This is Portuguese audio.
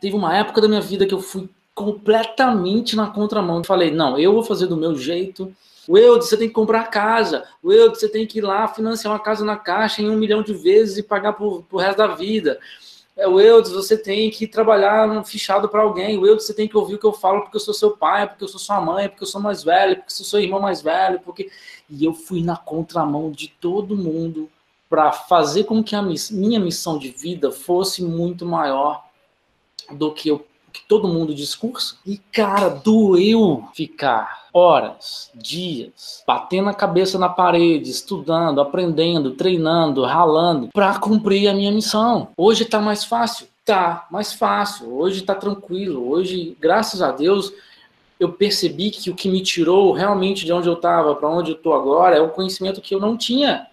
Teve uma época da minha vida que eu fui completamente na contramão. Falei, não, eu vou fazer do meu jeito. O Eudes, você tem que comprar casa. O Eudes, você tem que ir lá financiar uma casa na caixa em um milhão de vezes e pagar por, pro resto da vida. É, o Eudes, você tem que trabalhar fichado para alguém. O Eudes, você tem que ouvir o que eu falo porque eu sou seu pai, porque eu sou sua mãe, porque eu sou mais velho, porque eu sou seu irmão mais velho. porque E eu fui na contramão de todo mundo para fazer com que a minha missão de vida fosse muito maior do que eu que todo mundo discursa. E, cara, doeu ficar horas, dias, batendo a cabeça na parede, estudando, aprendendo, treinando, ralando, para cumprir a minha missão. Hoje tá mais fácil? Tá, mais fácil. Hoje tá tranquilo. Hoje, graças a Deus, eu percebi que o que me tirou realmente de onde eu estava para onde eu estou agora é o conhecimento que eu não tinha.